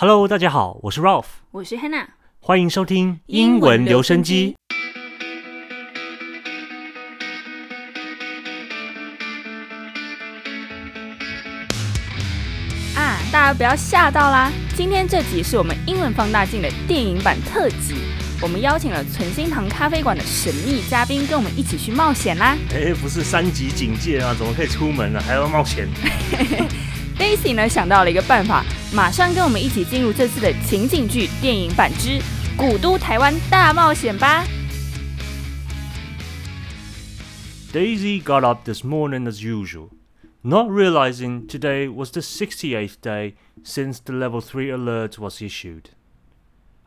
Hello，大家好，我是 Ralph，我是 Hannah，欢迎收听英文留声机。啊，大家不要吓到啦！今天这集是我们英文放大镜的电影版特辑，我们邀请了存心堂咖啡馆的神秘嘉宾跟我们一起去冒险啦。哎，不是三级警戒啊，怎么可以出门呢？还要冒险？Daisy 呢想到了一个办法，马上跟我们一起进入这次的情景剧电影版之《古都台湾大冒险》吧。 Daisy got up this morning as usual, not realizing today was the 68th day since the level 3 alert was issued.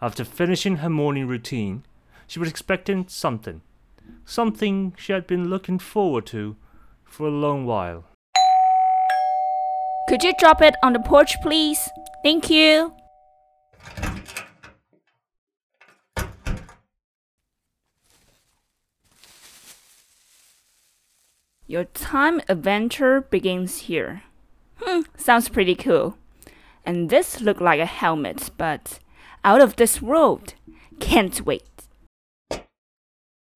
After finishing her morning routine, she was expecting something. Something she had been looking forward to for a long while. Could you drop it on the porch, please? Thank you. Your time adventure begins here. Hmm, sounds pretty cool. And this looked like a helmet, but out of this world. Can't wait.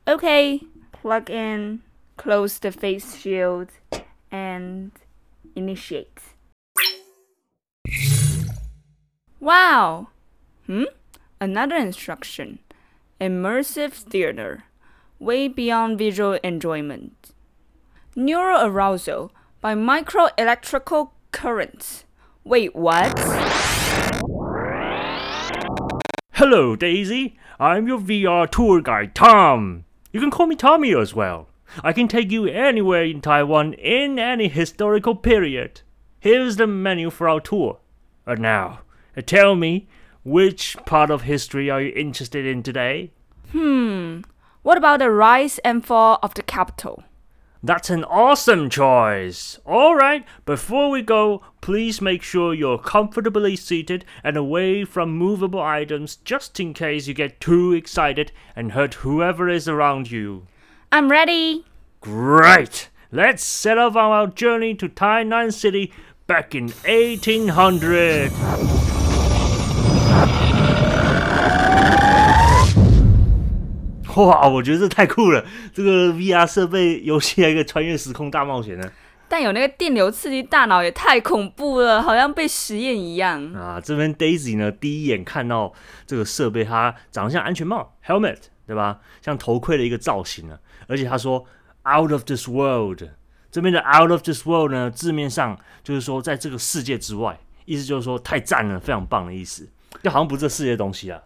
Okay, plug in, close the face shield, and initiate. Wow! Hmm? Another instruction. Immersive theater. Way beyond visual enjoyment. Neural arousal by microelectrical currents. Wait, what? Hello, Daisy. I'm your VR tour guide, Tom. You can call me Tommy as well. I can take you anywhere in Taiwan in any historical period. Here's the menu for our tour. And now, tell me, which part of history are you interested in today? Hmm. What about the rise and fall of the capital? That's an awesome choice. All right, before we go, please make sure you're comfortably seated and away from movable items just in case you get too excited and hurt whoever is around you. I'm ready. Great! Let's set off on our journey to Tainan City back in 1800. 哇，我觉得这太酷了！这个 VR 设备游戏还有一个穿越时空大冒险呢。但有那个电流刺激大脑也太恐怖了，好像被实验一样。啊，这边 Daisy 呢，第一眼看到这个设备，它长得像安全帽 （helmet），对吧？像头盔的一个造型呢。而且他说 “out of this world”，这边的 “out of this world” 呢，字面上就是说在这个世界之外，意思就是说太赞了，非常棒的意思，就好像不是这世界的东西啊。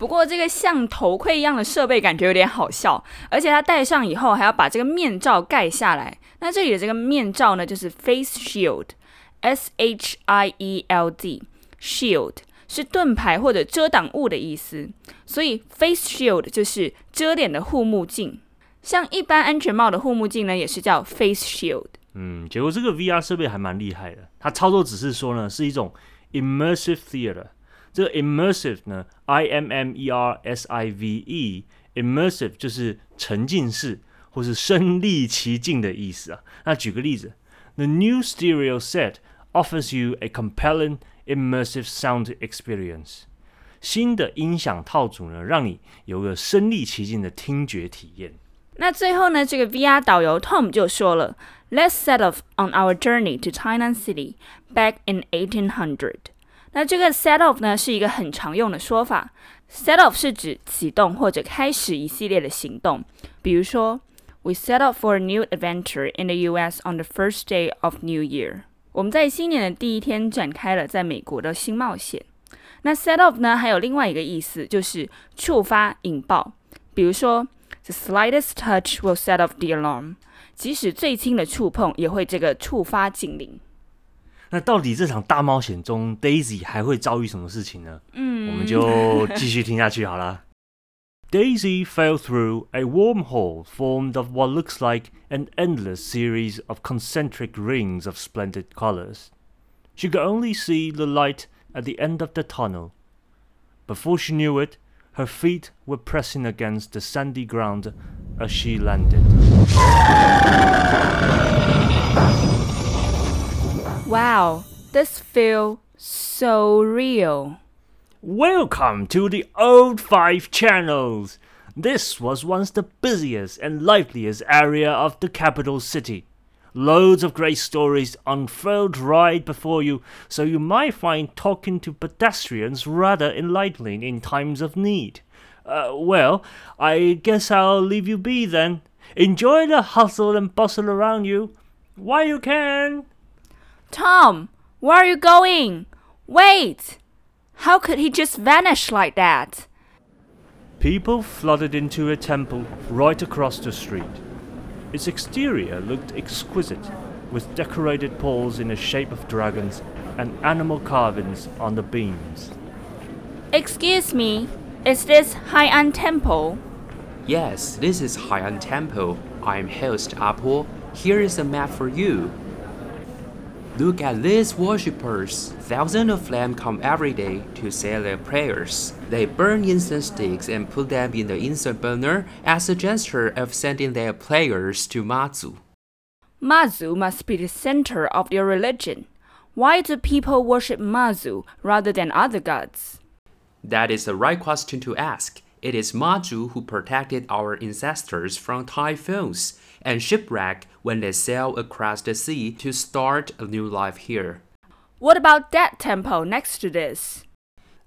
不过这个像头盔一样的设备感觉有点好笑，而且它戴上以后还要把这个面罩盖下来。那这里的这个面罩呢，就是 face shield，S H I E L D，shield 是盾牌或者遮挡物的意思，所以 face shield 就是遮脸的护目镜。像一般安全帽的护目镜呢，也是叫 face shield。嗯，结果这个 VR 设备还蛮厉害的，它操作只是说呢，是一种 immersive theater。这个 immersive 呢，I M M E R S I V E，immersive 就是沉浸式或是身临其境的意思啊。那举个例子，The new stereo set offers you a compelling immersive sound experience。新的音响套组呢，让你有个身临其境的听觉体验。那最后呢，这个 VR 导游 Tom 就说了，Let's set off on our journey to Tainan City back in 1800。 那这个 set off 呢是一个很常用的说法，set off 是指启动或者开始一系列的行动，比如说，We set off for a new adventure in the U.S. on the first day of New Year。我们在新年的第一天展开了在美国的新冒险。那 set off 呢还有另外一个意思，就是触发、引爆，比如说，The slightest touch will set off the alarm。即使最轻的触碰也会这个触发警铃。那到底这场大冒险中，Daisy 还会遭遇什么事情呢？嗯，我们就继续听下去好了。Daisy fell through a wormhole formed of what looks like an endless series of concentric rings of splendid colors. She could only see the light at the end of the tunnel. Before she knew it, her feet were pressing against the sandy ground as she landed. Wow, this feels so real. Welcome to the old five channels. This was once the busiest and liveliest area of the capital city. Loads of great stories unfurled right before you, so you might find talking to pedestrians rather enlightening in times of need. Uh, well, I guess I'll leave you be then. Enjoy the hustle and bustle around you while you can. Tom, where are you going? Wait! How could he just vanish like that? People flooded into a temple right across the street. Its exterior looked exquisite, with decorated poles in the shape of dragons and animal carvings on the beams. Excuse me, is this Hai'an Temple? Yes, this is Hai'an Temple. I'm host Apo. Here is a map for you. Look at these worshippers. Thousands of them come every day to say their prayers. They burn incense sticks and put them in the incense burner as a gesture of sending their prayers to Mazu. Mazu must be the center of their religion. Why do people worship Mazu rather than other gods? That is the right question to ask. It is Mazu who protected our ancestors from typhoons and shipwreck when they sail across the sea to start a new life here. What about that temple next to this?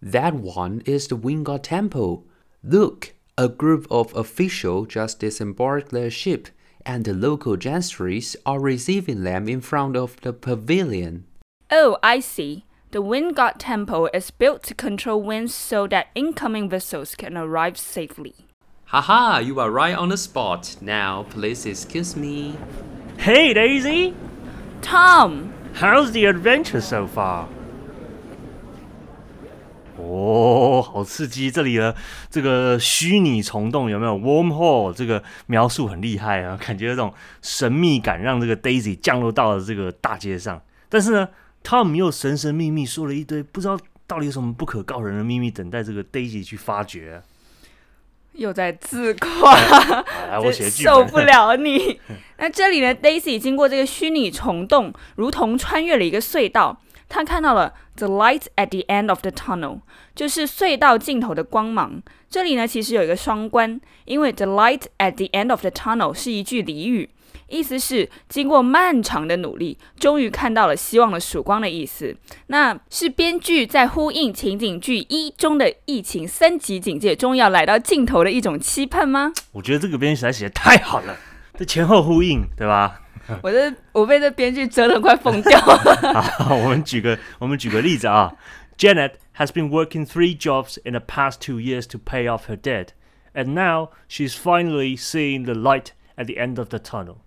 That one is the Wind God Temple. Look, a group of officials just disembarked their ship, and the local gentries are receiving them in front of the pavilion. Oh, I see. The Wind God Temple is built to control winds so that incoming vessels can arrive safely. Haha, you are right on the spot. Now, please excuse me. Hey, Daisy! Tom! How's the adventure so far? 哦，好刺激！这里的这个虚拟虫洞有没有 wormhole？这个描述很厉害啊，感觉这种神秘感让这个 Daisy 降落到了这个大街上。但是呢，Tom 又神神秘秘说了一堆，不知道到底有什么不可告人的秘密等待这个 Daisy 去发掘。又在自夸，来，我写受不了你。那这里呢，Daisy 经过这个虚拟虫洞，如同穿越了一个隧道。他看到了 the light at the end of the tunnel，就是隧道尽头的光芒。这里呢，其实有一个双关，因为 the light at the end of the tunnel 是一句俚语，意思是经过漫长的努力，终于看到了希望的曙光的意思。那是编剧在呼应情景剧一中的疫情三级警戒终于要来到尽头的一种期盼吗？我觉得这个编剧实在写的太好了，这前后呼应，对吧？我这我被这编剧折腾快疯掉。好，我们举个我们举个例子啊。Janet has been working three jobs in the past two years to pay off her debt, and now she's finally seeing the light at the end of the tunnel.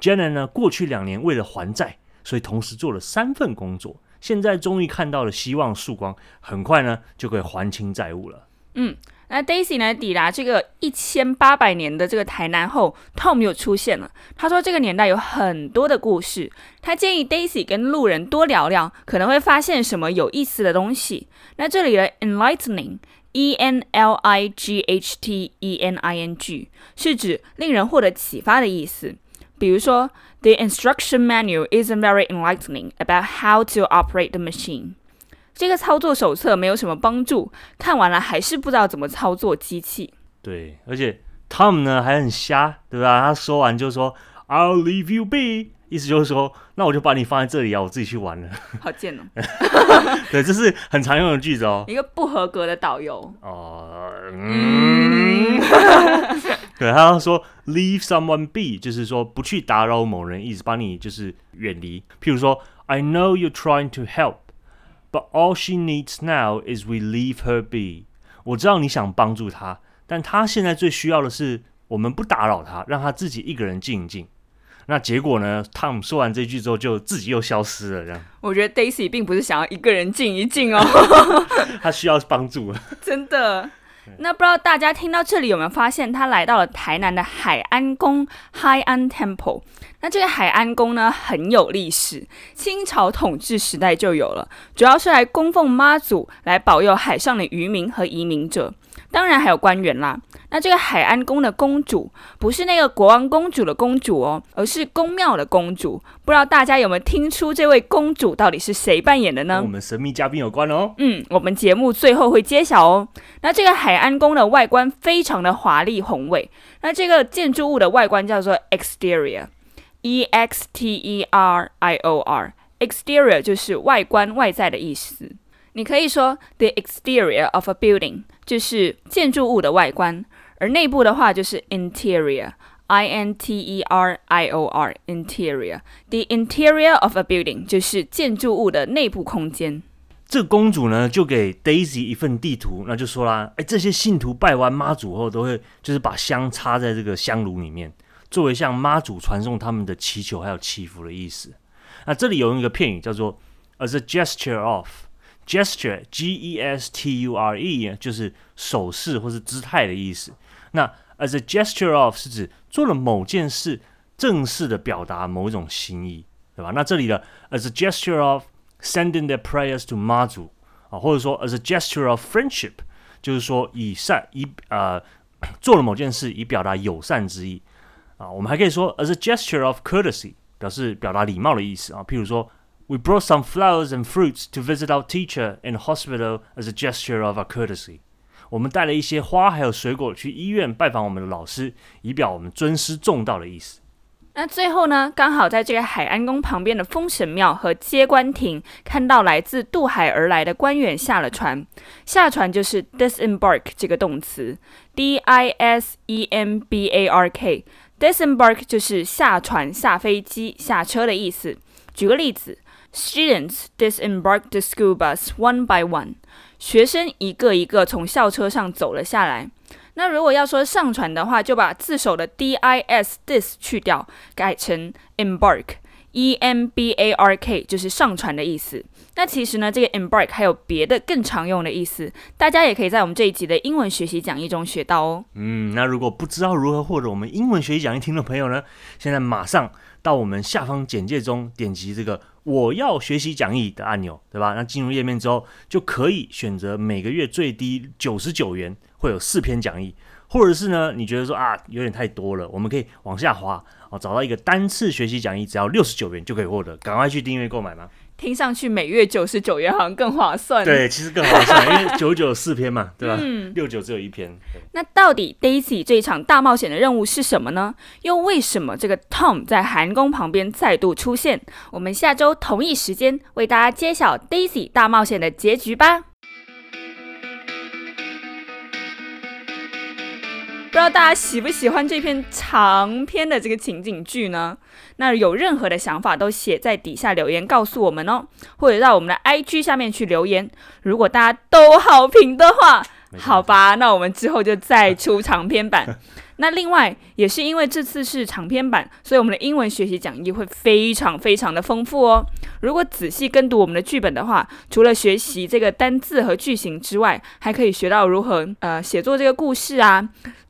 Janet 呢，过去两年为了还债，所以同时做了三份工作，现在终于看到了希望曙光，很快呢就可以还清债务了。嗯。那 Daisy 呢？抵达这个一千八百年的这个台南后，Tom 又出现了。他说这个年代有很多的故事，他建议 Daisy 跟路人多聊聊，可能会发现什么有意思的东西。那这里的 enlightening，e n l i g h t e n i n g，是指令人获得启发的意思。比如说，The instruction manual isn't very enlightening about how to operate the machine。这个操作手册没有什么帮助，看完了还是不知道怎么操作机器。对，而且 Tom 呢还很瞎，对吧？他说完就说 "I'll leave you be"，意思就是说，那我就把你放在这里啊，我自己去玩了。好贱哦！对，这是很常用的句子哦。一个不合格的导游。哦，嗯。对，他说 "leave someone be"，就是说不去打扰某人，意思把你就是远离。譬如说 "I know you're trying to help"。But all she needs now is we leave her be。我知道你想帮助她，但她现在最需要的是我们不打扰她，让她自己一个人静一静。那结果呢？Tom 说完这句之后，就自己又消失了。这样，我觉得 Daisy 并不是想要一个人静一静哦，他需要帮助。真的。那不知道大家听到这里有没有发现，他来到了台南的海安宫 （High An Temple）。那这个海安宫呢，很有历史，清朝统治时代就有了，主要是来供奉妈祖，来保佑海上的渔民和移民者。当然还有官员啦。那这个海安宫的公主不是那个国王公主的公主哦，而是宫庙的公主。不知道大家有没有听出这位公主到底是谁扮演的呢？跟我们神秘嘉宾有关哦。嗯，我们节目最后会揭晓哦。那这个海安宫的外观非常的华丽宏伟。那这个建筑物的外观叫做 exterior，e x t e r i o r，exterior 就是外观外在的意思。你可以说 the exterior of a building 就是建筑物的外观，而内部的话就是 interior，i n t e r i o r，interior。the interior of a building 就是建筑物的内部空间。这公主呢，就给 Daisy 一份地图，那就说啦，哎，这些信徒拜完妈祖后，都会就是把香插在这个香炉里面，作为向妈祖传送他们的祈求还有祈福的意思。那这里有一个片语叫做 as a gesture of。Gesture, G-E-S-T-U-R-E，就是手势或是姿态的意思。那 as a gesture of 是指做了某件事，正式的表达某一种心意，对吧？那这里的 as a gesture of sending their prayers to 妈祖啊，或者说 as a gesture of friendship，就是说以善以呃做了某件事以表达友善之意啊。我们还可以说 as a gesture of courtesy，表示表达礼貌的意思啊。譬如说。We brought some flowers and fruits to visit our teacher in hospital as a gesture of our courtesy. 我们带了一些花还有水果去医院拜访我们的老师，以表我们尊师重道的意思。那最后呢，刚好在这个海安宫旁边的封神庙和接官亭，看到来自渡海而来的官员下了船。下船就是 disembark 这个动词，d i s e m b a r k。disembark 就是下船、下飞机、下车的意思。举个例子。Students disembark the school bus one by one。学生一个一个从校车上走了下来。那如果要说上船的话，就把自首的 d i s dis 去掉，改成 embark，e m b a r k，就是上船的意思。那其实呢，这个 embark 还有别的更常用的意思，大家也可以在我们这一集的英文学习讲义中学到哦。嗯，那如果不知道如何获得我们英文学习讲义听的朋友呢，现在马上到我们下方简介中点击这个。我要学习讲义的按钮，对吧？那进入页面之后，就可以选择每个月最低九十九元，会有四篇讲义，或者是呢，你觉得说啊有点太多了，我们可以往下滑哦，找到一个单次学习讲义，只要六十九元就可以获得，赶快去订阅购买吧？听上去每月九十九元好像更划算。对，其实更划算，因为九九四篇嘛，对吧？六九只有一篇。那到底 Daisy 这一场大冒险的任务是什么呢？又为什么这个 Tom 在韩宫旁边再度出现？我们下周同一时间为大家揭晓 Daisy 大冒险的结局吧。知道大家喜不喜欢这篇长篇的这个情景剧呢？那有任何的想法都写在底下留言告诉我们哦，或者到我们的 IG 下面去留言。如果大家都好评的话，好吧，那我们之后就再出长篇版。那另外也是因为这次是长篇版，所以我们的英文学习讲义会非常非常的丰富哦。如果仔细跟读我们的剧本的话，除了学习这个单字和句型之外，还可以学到如何呃写作这个故事啊。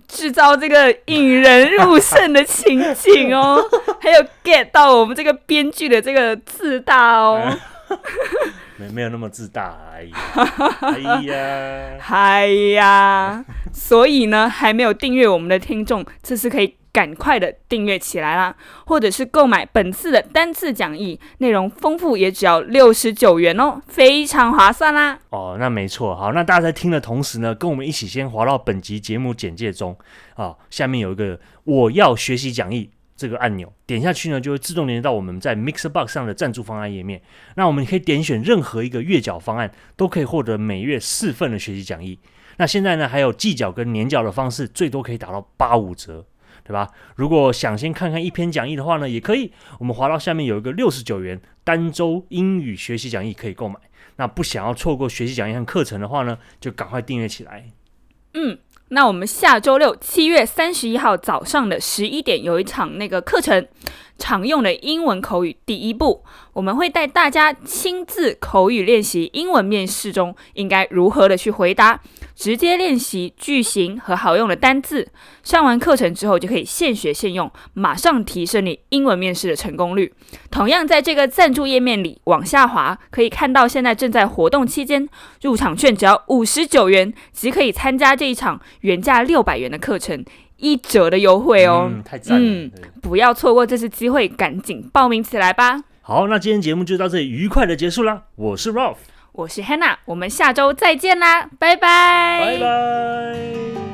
制造这个引人入胜的情景哦，还有 get 到我们这个编剧的这个自大哦，没没有那么自大而已，哎呀，哎呀，所以呢，还没有订阅我们的听众，这次可以。赶快的订阅起来啦，或者是购买本次的单次讲义，内容丰富，也只要六十九元哦，非常划算啦。哦，那没错，好，那大家在听的同时呢，跟我们一起先滑到本集节目简介中啊，下面有一个我要学习讲义这个按钮，点下去呢，就会自动连接到我们在 Mixbox 上的赞助方案页面。那我们可以点选任何一个月缴方案，都可以获得每月四份的学习讲义。那现在呢，还有季缴跟年缴的方式，最多可以打到八五折。对吧？如果想先看看一篇讲义的话呢，也可以。我们滑到下面有一个六十九元单周英语学习讲义可以购买。那不想要错过学习讲义和课程的话呢，就赶快订阅起来。嗯，那我们下周六七月三十一号早上的十一点有一场那个课程，常用的英文口语第一步。我们会带大家亲自口语练习英文面试中应该如何的去回答，直接练习句型和好用的单字。上完课程之后就可以现学现用，马上提升你英文面试的成功率。同样，在这个赞助页面里往下滑，可以看到现在正在活动期间，入场券只要五十九元即可以参加这一场原价六百元的课程，一折的优惠哦。嗯，太赞了。嗯不要错过这次机会，赶紧报名起来吧！好，那今天节目就到这里愉快的结束啦。我是 Ralph，我是 Hannah，我们下周再见啦，拜拜，拜拜。